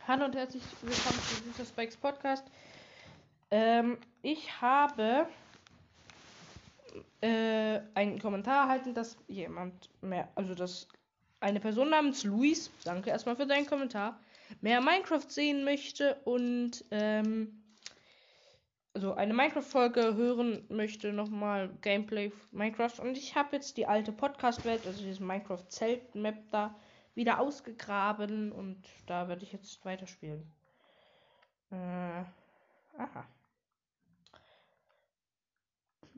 Hallo und herzlich willkommen zu Süßer Spikes Podcast. Ähm, ich habe äh, einen Kommentar erhalten, dass jemand mehr, also dass eine Person namens Luis, danke erstmal für deinen Kommentar, mehr Minecraft sehen möchte und ähm, also eine Minecraft-Folge hören möchte, nochmal Gameplay Minecraft. Und ich habe jetzt die alte Podcast-Welt, also dieses Minecraft-Zelt-Map da, wieder ausgegraben und da werde ich jetzt weiterspielen. Äh, aha.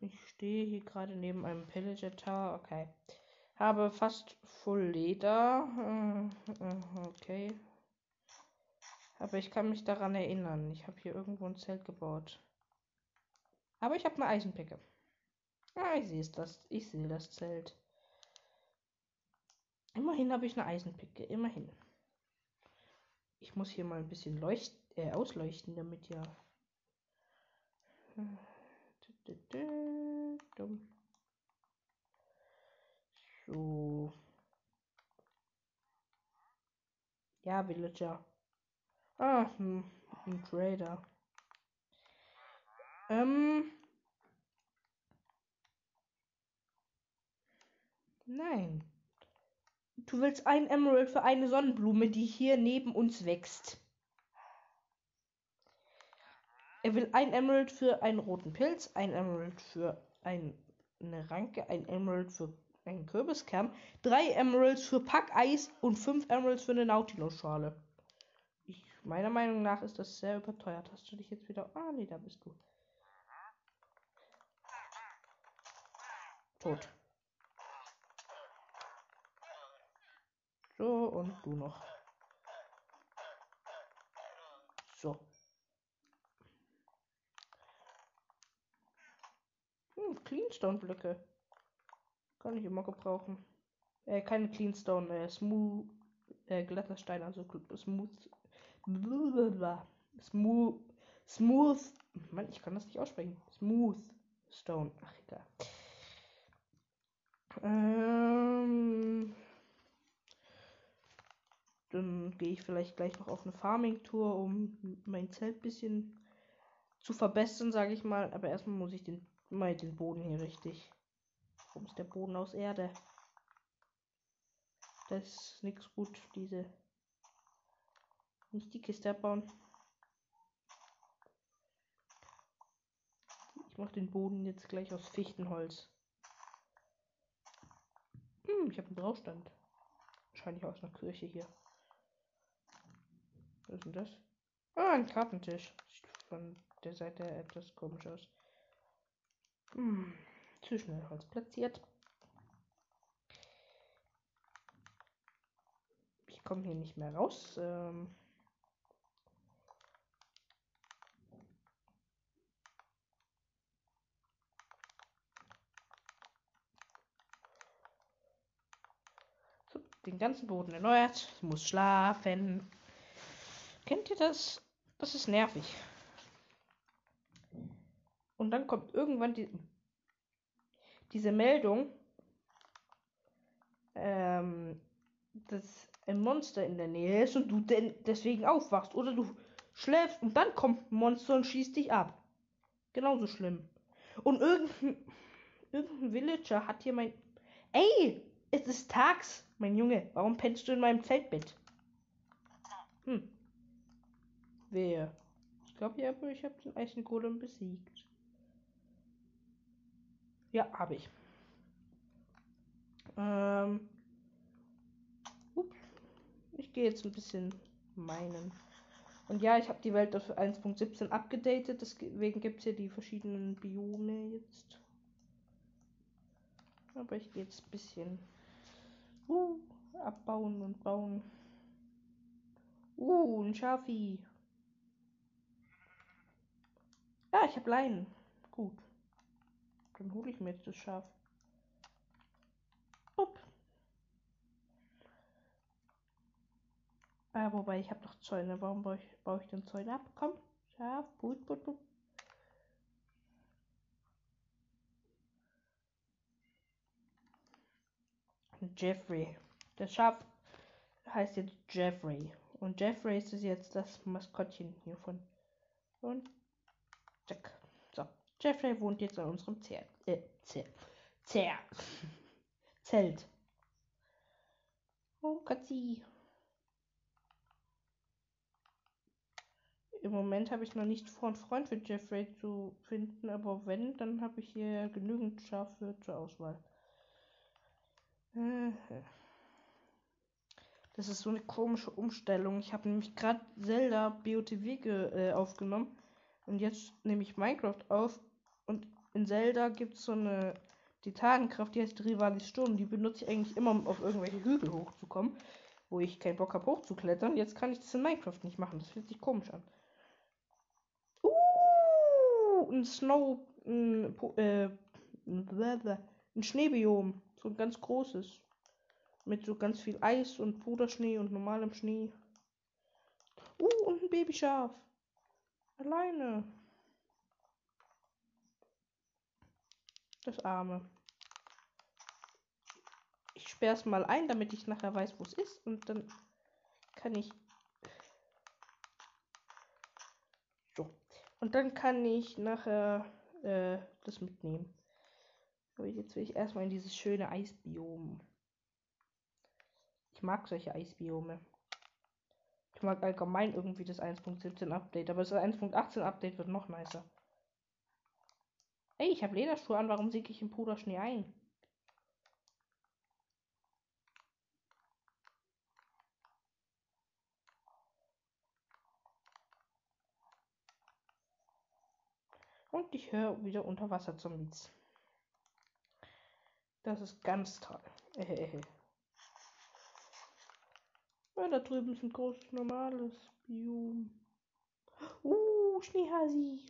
Ich stehe hier gerade neben einem Pillager Tower. Okay. Habe fast Full Leder. Äh, okay. Aber ich kann mich daran erinnern. Ich habe hier irgendwo ein Zelt gebaut. Aber ich habe eine Eisenpicke. Ah, ich sehe das. Ich sehe das Zelt. Immerhin habe ich eine Eisenpicke. Immerhin. Ich muss hier mal ein bisschen leucht äh, ausleuchten, damit ja. So. Ja, Villager. Ah, hm, ein Trader. Ähm. Nein. Du willst ein Emerald für eine Sonnenblume, die hier neben uns wächst. Er will ein Emerald für einen roten Pilz, ein Emerald für ein, eine Ranke, ein Emerald für einen Kürbiskern, drei Emeralds für Packeis und fünf Emeralds für eine Nautilus-Schale. Meiner Meinung nach ist das sehr überteuert. Hast du dich jetzt wieder. Ah, nee, da bist du. Tot. So, und du noch. So. Hm, Cleanstone-Blöcke. Kann ich immer gebrauchen. Äh, keine Cleanstone, äh, Smooth, äh, glatter Stein, also Smooth. Smooth. Smooth. Mann, ich kann das nicht aussprechen. Smooth Stone. Ach, egal. Ähm. Gehe ich vielleicht gleich noch auf eine Farming-Tour, um mein Zelt ein bisschen zu verbessern, sage ich mal. Aber erstmal muss ich den, mal den Boden hier richtig. Warum ist der Boden aus Erde? Das ist nichts gut, diese. Nicht die Kiste abbauen. Ich mache den Boden jetzt gleich aus Fichtenholz. Hm, ich habe einen Braustand. Wahrscheinlich aus einer Kirche hier. Was ist denn das? Ah, ein Kartentisch. Sieht von der Seite etwas komisch aus. Hm, zu schnell Holz platziert. Ich komme hier nicht mehr raus. Ähm den ganzen Boden erneuert. Muss schlafen. Kennt ihr das? Das ist nervig. Und dann kommt irgendwann die, diese Meldung, ähm, dass ein Monster in der Nähe ist und du denn deswegen aufwachst. Oder du schläfst und dann kommt ein Monster und schießt dich ab. Genauso schlimm. Und irgendein, irgendein Villager hat hier mein. Ey! Es ist tags, mein Junge. Warum pennst du in meinem Zeltbett? Hm. Wer? Ich glaube, ich habe den Eisengolem besiegt. Ja, habe ich. Ähm. Ups. Ich gehe jetzt ein bisschen meinen. Und ja, ich habe die Welt auf 1.17 abgedatet, deswegen gibt es hier die verschiedenen Biome jetzt. Aber ich gehe jetzt ein bisschen uh, abbauen und bauen. Uh, ein Schafi. Ja, ich habe Leinen. Gut. Dann hole ich mir jetzt das Schaf. Upp. Ah, wobei ich habe doch Zäune. Warum baue ich, baue ich den Zäune ab? Komm, Schaf, gut, gut, gut. Jeffrey. Das Schaf heißt jetzt Jeffrey. Und Jeffrey ist jetzt das Maskottchen hiervon. Und zack. So, Jeffrey wohnt jetzt in unserem Zelt. Äh, Zelt. Zelt. Zelt. Oh, Katzi. Im Moment habe ich noch nicht vor, einen Freund für Jeffrey zu finden, aber wenn, dann habe ich hier genügend Schafe zur Auswahl. Das ist so eine komische Umstellung. Ich habe nämlich gerade Zelda BOTW äh, aufgenommen und jetzt nehme ich Minecraft auf und in Zelda gibt es so eine Titanenkraft, die heißt Rivalis Sturm. Die benutze ich eigentlich immer, um auf irgendwelche Hügel hochzukommen, wo ich keinen Bock habe hochzuklettern. Jetzt kann ich das in Minecraft nicht machen. Das fühlt sich komisch an ein Snow, ein, äh, ein Schneebiom. So ein ganz großes. Mit so ganz viel Eis und Puderschnee und normalem Schnee. Uh, und ein Babyschaf. Alleine. Das Arme. Ich sperre es mal ein, damit ich nachher weiß, wo es ist. Und dann kann ich Und dann kann ich nachher äh, das mitnehmen. Aber jetzt will ich erstmal in dieses schöne Eisbiom. Ich mag solche Eisbiome. Mag allgemein irgendwie das 1.17 Update, aber das 1.18 Update wird noch nicer. Ey, ich habe Lederschuhe an, warum sinke ich im Puderschnee ein? Und ich höre wieder Unterwasser-Zombies. Das ist ganz toll. Ja, da drüben ist ein großes normales Biom. Uh, Schneehasi.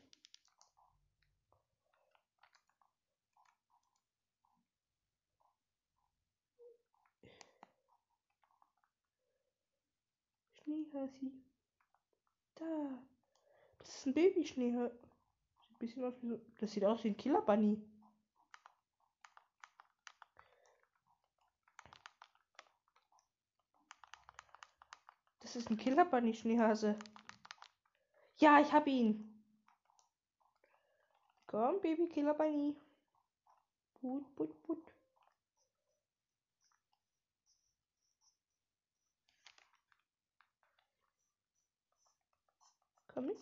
Schneehasi. Da. Das ist ein Baby-Schneehasi bisschen aus wie so. Das sieht aus wie ein Killer Das ist ein Killer Bunny Schneehase. Ja, ich hab ihn. Komm, Baby Killer Bunny. Put, put, put. Komm mit.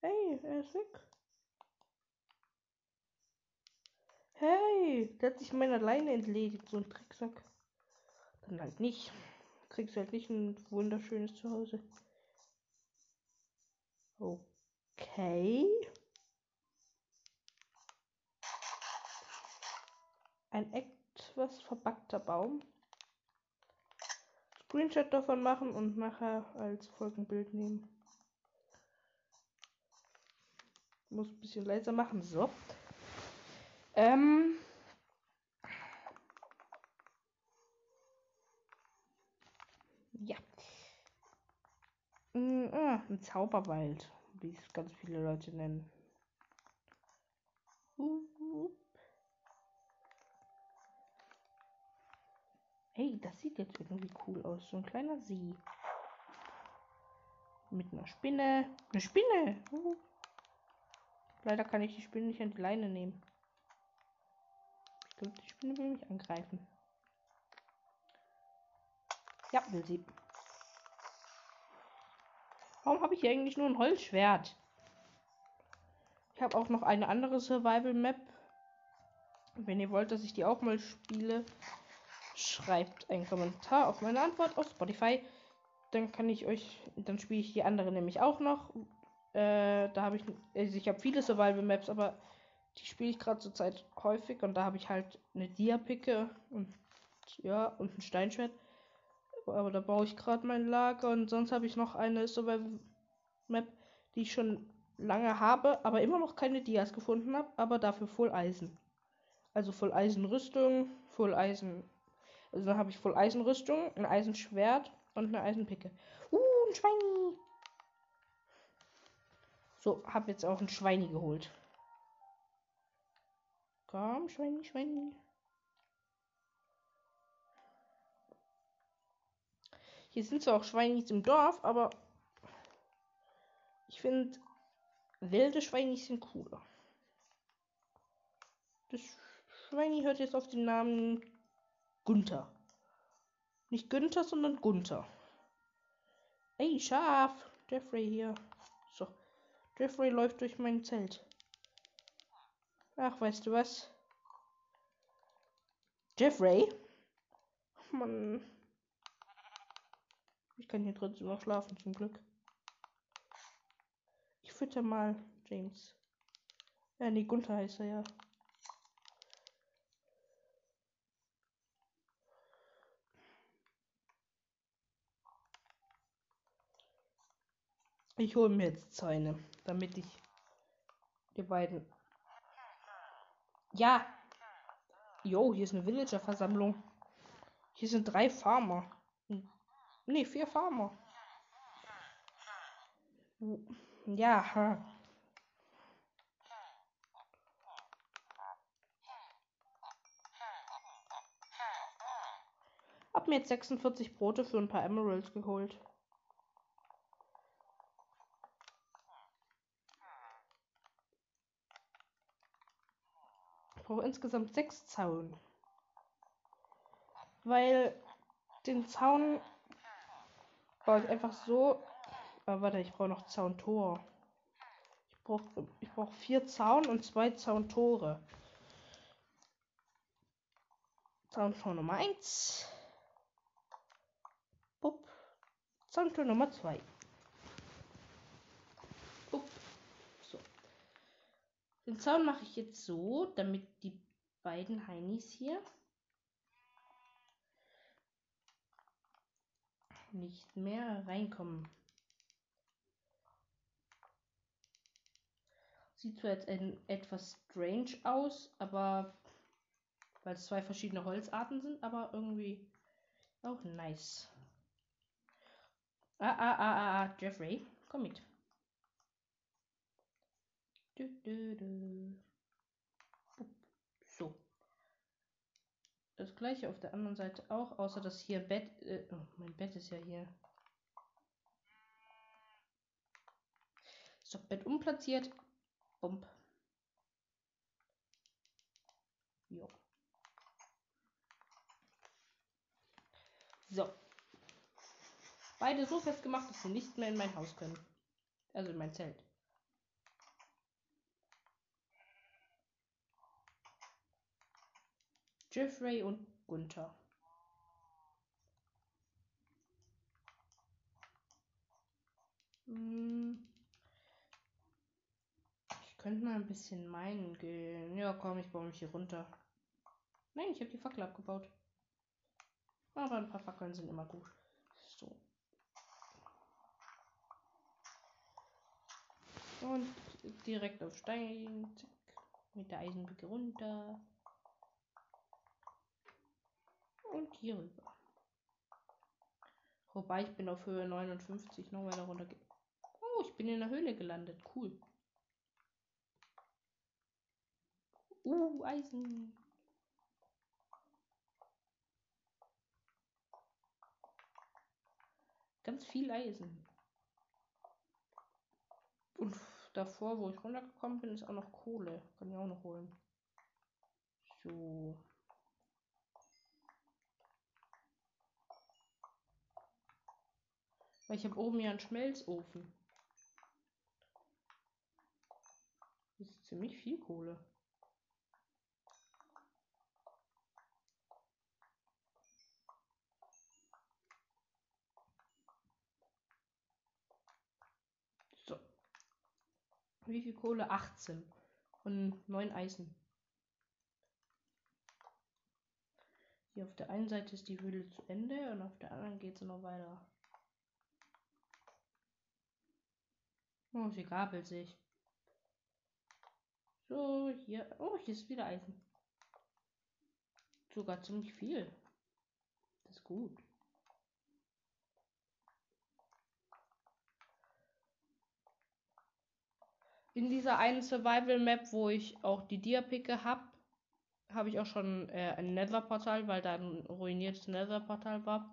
Hey, er ist weg. Hey, der hat sich meiner Leine entledigt, so ein Tricksack. Dann halt nicht. Kriegst halt nicht ein wunderschönes Zuhause. Okay. Ein etwas verbackter Baum. Screenshot davon machen und nachher als Folgenbild nehmen. Muss ein bisschen leiser machen. So. Ähm. Ja. Mm, ah, ein Zauberwald, wie es ganz viele Leute nennen. Hey, das sieht jetzt irgendwie cool aus. So ein kleiner See. Mit einer Spinne. Eine Spinne! Leider kann ich die Spinne nicht an die Leine nehmen. Ich glaube, die Spinne will mich angreifen. Ja, will sie. Warum habe ich hier eigentlich nur ein Holzschwert? Ich habe auch noch eine andere Survival Map. Wenn ihr wollt, dass ich die auch mal spiele, schreibt einen Kommentar auf meine Antwort auf Spotify. Dann kann ich euch, dann spiele ich die andere nämlich auch noch. Äh, da habe ich, also ich habe viele Survival Maps, aber die spiele ich gerade zur Zeit häufig und da habe ich halt eine Dia-Picke und ja, und ein Steinschwert. Aber da baue ich gerade mein Lager und sonst habe ich noch eine Survival Map, die ich schon lange habe, aber immer noch keine Dias gefunden habe, aber dafür voll Eisen. Also voll Eisenrüstung, voll Eisen. Also dann habe ich voll Eisenrüstung, ein Eisenschwert und eine Eisenpicke. Uh, ein Schwein. So, hab jetzt auch ein Schweini geholt. Komm, Schweini, Schweini. Hier sind zwar auch Schweinis im Dorf, aber ich finde wilde Schweinis sind cooler. Das Schweini hört jetzt auf den Namen Gunther. Nicht Günther, sondern Gunther. Ey, Schaf! Jeffrey hier. So. Jeffrey läuft durch mein Zelt. Ach, weißt du was? Jeffrey? Mann. Ich kann hier trotzdem noch schlafen, zum Glück. Ich fütter mal James. Ja, nee, Gunther heißt er ja. Ich hole mir jetzt Zäune, damit ich die beiden. Ja. Jo, hier ist eine Villager-Versammlung. Hier sind drei Farmer. Ne, vier Farmer. Ja. Hab mir jetzt 46 Brote für ein paar Emeralds geholt. Brauche insgesamt sechs Zaun. Weil den Zaun baue ich einfach so. Aber warte, ich brauche noch Zauntor. Ich brauche ich brauch vier Zaun und zwei Zauntore. Zauntor Nummer 1. Zauntor Nummer 2. Den Zaun mache ich jetzt so, damit die beiden Heinis hier nicht mehr reinkommen. Sieht zwar jetzt ein, etwas strange aus, aber weil es zwei verschiedene Holzarten sind, aber irgendwie auch nice. Ah, ah, ah, ah, ah, Jeffrey, komm mit. So. Das gleiche auf der anderen Seite auch, außer dass hier Bett. Äh, oh, mein Bett ist ja hier. So, Bett umplatziert. Bump. Jo. So. Beide so festgemacht, dass sie nicht mehr in mein Haus können. Also in mein Zelt. Jeffrey und Gunther. Hm. Ich könnte mal ein bisschen meinen gehen. Ja, komm, ich baue mich hier runter. Nein, ich habe die Fackel abgebaut. Aber ein paar Fackeln sind immer gut. So. Und direkt auf Stein. Zack. Mit der Eisenbrücke runter. Und hier rüber. Wobei ich bin auf Höhe 59 noch weiter runter. Oh, ich bin in der Höhle gelandet. Cool. Uh, Eisen. Ganz viel Eisen. Und davor, wo ich runtergekommen bin, ist auch noch Kohle. Kann ich auch noch holen. So. Weil ich habe oben ja einen Schmelzofen. Das ist ziemlich viel Kohle. So. Wie viel Kohle? 18. Und 9 Eisen. Hier auf der einen Seite ist die Höhle zu Ende und auf der anderen geht es noch weiter. Oh, sie gabelt sich. So, hier. Oh, hier ist wieder Eisen. Sogar ziemlich viel. Das ist gut. In dieser einen Survival Map, wo ich auch die Diapicke habe, habe ich auch schon äh, ein Nether-Portal, weil da ein ruiniertes Nether-Portal war.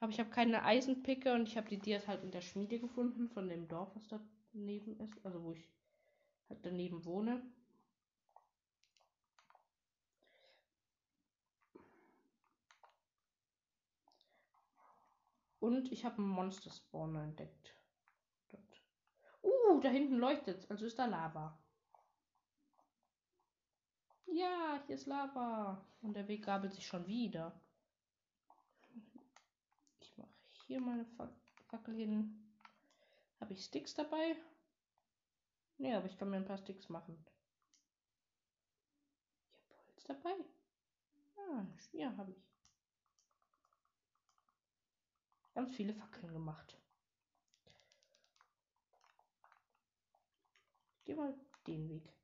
Aber ich habe keine Eisenpicke und ich habe die Dias halt in der Schmiede gefunden, von dem Dorf, was da neben ist. Also wo ich halt daneben wohne. Und ich habe einen Monster-Spawner entdeckt. Dort. Uh, da hinten leuchtet Also ist da Lava. Ja, hier ist Lava. Und der Weg gabelt sich schon wieder. Ich mache hier meine Fackel hin. Habe ich Sticks dabei? Nee, aber ich kann mir ein paar Sticks machen. Ich habe Holz dabei. Ah, ja, habe ich. Ganz viele Fackeln gemacht. Gehe mal den Weg.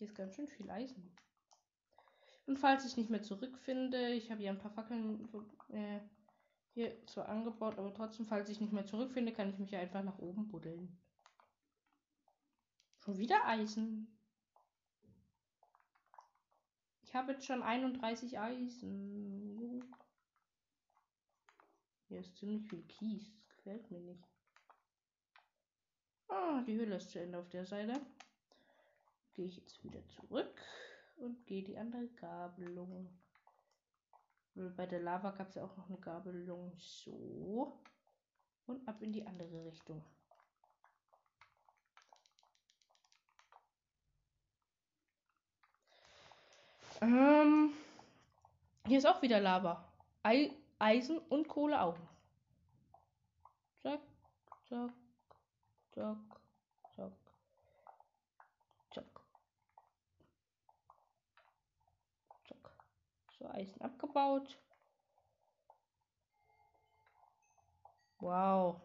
Hier ist ganz schön viel Eisen. Und falls ich nicht mehr zurückfinde, ich habe hier ein paar Fackeln äh, hier zwar angebaut, aber trotzdem, falls ich nicht mehr zurückfinde, kann ich mich einfach nach oben buddeln. Schon wieder Eisen. Ich habe jetzt schon 31 Eisen. Hier ist ziemlich viel Kies. Gefällt mir nicht. Ah, die Höhle ist zu Ende auf der Seite gehe ich jetzt wieder zurück und gehe die andere Gabelung. Bei der Lava gab es ja auch noch eine Gabelung. So. Und ab in die andere Richtung. Ähm, hier ist auch wieder Lava. Ei Eisen und Kohleaugen. Zack, zack, zack, zack. So, Eisen abgebaut. Wow.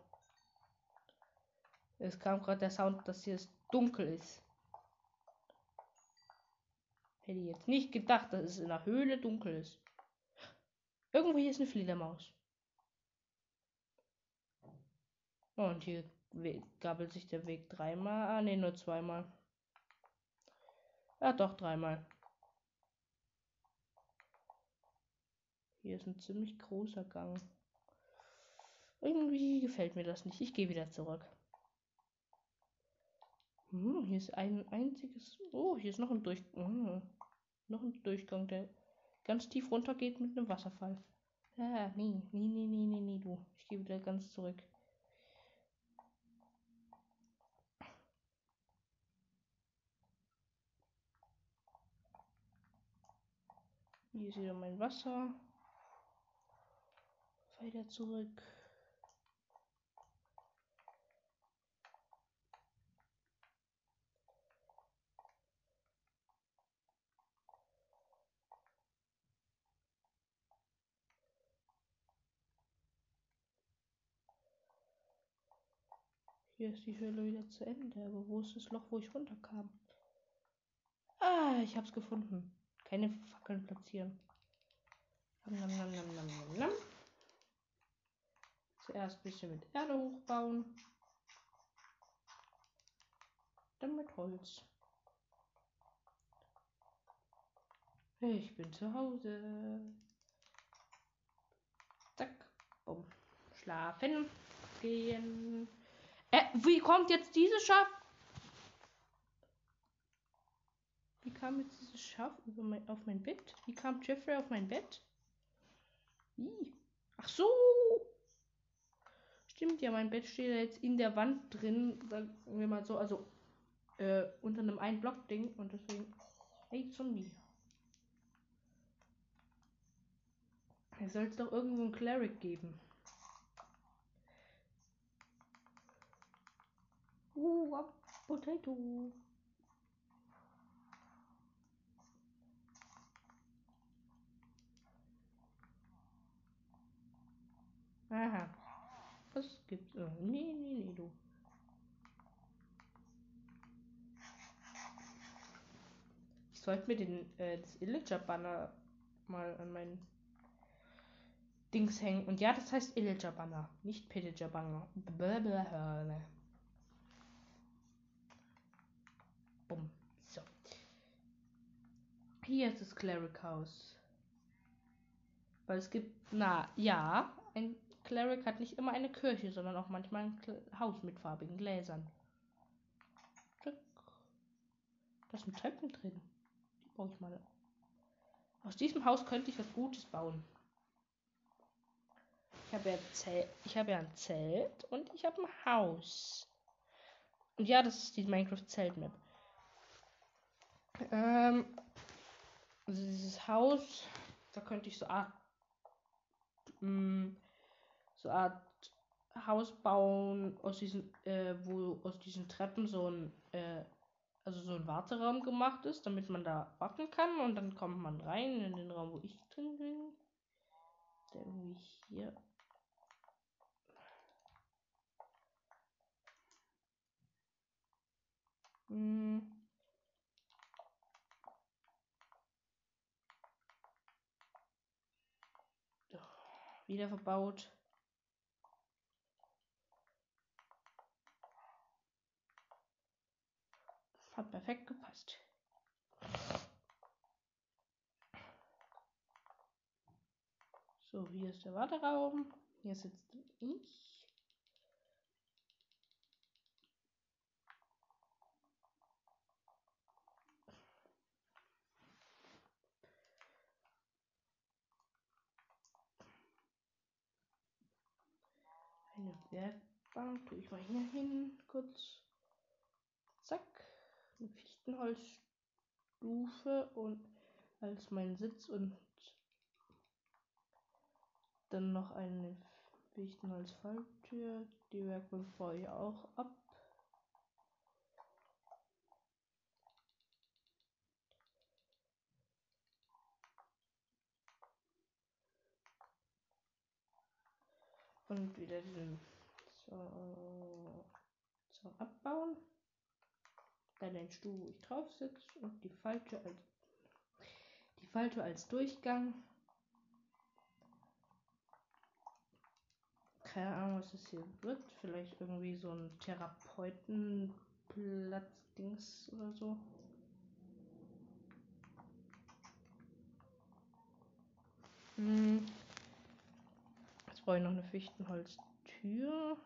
Es kam gerade der Sound, dass hier es dunkel ist. Hätte ich jetzt nicht gedacht, dass es in der Höhle dunkel ist. Irgendwo hier ist eine Fledermaus. Und hier gabelt sich der Weg dreimal. Ah, ne, nur zweimal. Ja, doch, dreimal. Hier ist ein ziemlich großer Gang. Irgendwie gefällt mir das nicht. Ich gehe wieder zurück. Hm, hier ist ein einziges. Oh, hier ist noch ein Durchgang. Hm, noch ein Durchgang, der ganz tief runter geht mit einem Wasserfall. Ja, nee, nee, nee, nee, nee, nee, du. Ich gehe wieder ganz zurück. Hier ist wieder mein Wasser. Weiter zurück. Hier ist die Höhle wieder zu Ende. Aber wo ist das Loch, wo ich runterkam? Ah, ich hab's gefunden. Keine Fackeln platzieren. Nam, nam, nam, nam, nam, nam. Zuerst ein bisschen mit Erde hochbauen. Dann mit Holz. Ich bin zu Hause. Zack. Bumm. Schlafen gehen. Äh, wie kommt jetzt dieses Schaf? Wie kam jetzt dieses Schaf mein, auf mein Bett? Wie kam Jeffrey auf mein Bett? Wie? Ach so. Stimmt ja, mein Bett steht ja jetzt in der Wand drin, sagen wir mal so, also äh, unter einem ein Block Ding und deswegen hey Zombie. Es soll doch irgendwo ein Cleric geben. Uh, Potato. Aha. Was gibt's? Oh, nee, nee, nee, du. Ich sollte mir den, äh, das Illager-Banner mal an meinen Dings hängen. Und ja, das heißt Illijabana, nicht Pidijabanga. Bumm. So. Hier ist das Cleric House. Weil es gibt, na ja, ein Cleric hat nicht immer eine Kirche, sondern auch manchmal ein Haus mit farbigen Gläsern. Da sind Treppen drin. Die baue ich mal. Aus diesem Haus könnte ich was Gutes bauen. Ich habe ja, Zelt, ich habe ja ein Zelt und ich habe ein Haus. Und ja, das ist die Minecraft Zeltmap. Ähm, also dieses Haus, da könnte ich so mh, so Art Haus bauen aus diesen, äh, wo aus diesen Treppen so ein, äh, also so ein Warteraum gemacht ist, damit man da warten kann und dann kommt man rein in den Raum, wo ich drin bin. Der irgendwie hier Hm. Wieder verbaut. Hat perfekt gepasst. So, hier ist der Warteraum. Hier sitzt ich. Eine Werkbank tue ich mal hier hin, kurz. Zack. Fichtenholzstufe und als mein Sitz und dann noch eine Fichtenholzfalltür. Die Werkbank baue ich auch ab. Und wieder den so abbauen. Dann den Stuhl, wo ich drauf sitze und die Falltür als die Falltür als Durchgang. Keine Ahnung, was das hier wird. Vielleicht irgendwie so ein Therapeutenplatz-Dings oder so. Hm brauche ich noch eine Fichtenholztür.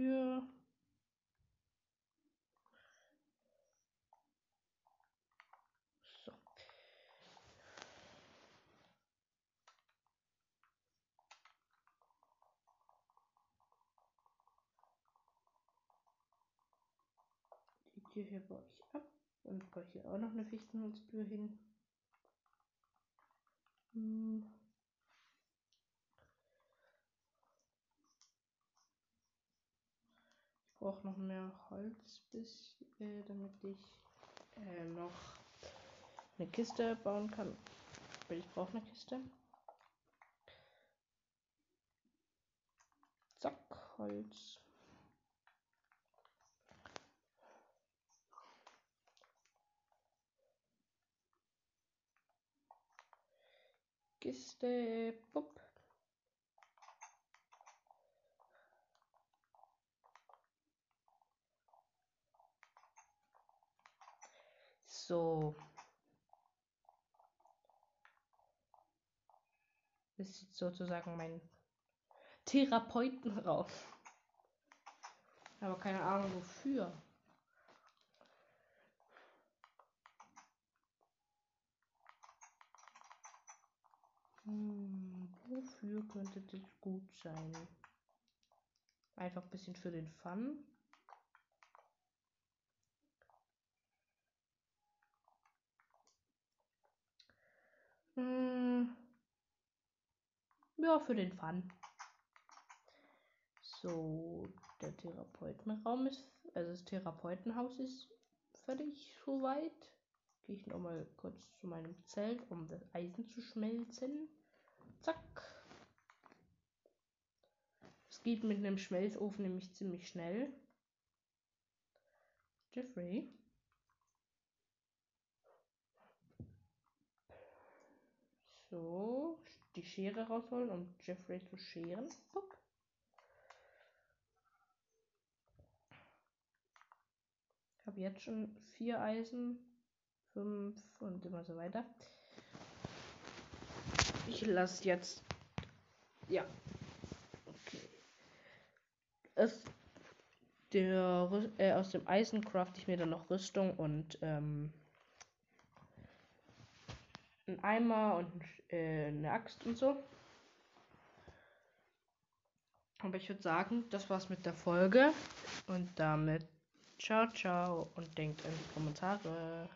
Tür. So. Die Tür hier baue ich ab. Und baue hier auch noch eine Fichtenholztür hin. Hm. Brauche noch mehr Holz, bis, äh, damit ich äh, noch eine Kiste bauen kann. Weil ich brauche eine Kiste. Zack, Holz. Kiste. Pop. So. Das ist sozusagen mein Therapeutenraum. Aber keine Ahnung wofür. Hm, wofür könnte das gut sein? Einfach ein bisschen für den Fun. Hm, ja, für den Fun. So, der Therapeutenraum ist, also das Therapeutenhaus ist fertig soweit. Gehe ich nochmal kurz zu meinem Zelt, um das Eisen zu schmelzen. Zack. Das geht mit einem Schmelzofen nämlich ziemlich schnell. Jeffrey. So, die Schere rausholen, um Jeffrey zu scheren. Upp. Ich habe jetzt schon vier Eisen, fünf und immer so weiter. Ich lasse jetzt. Ja. Okay. Es, der, äh, aus dem Eisen craft ich mir dann noch Rüstung und ähm, einen Eimer und äh, eine Axt und so. Aber ich würde sagen, das war's mit der Folge. Und damit ciao, ciao und denkt an die Kommentare.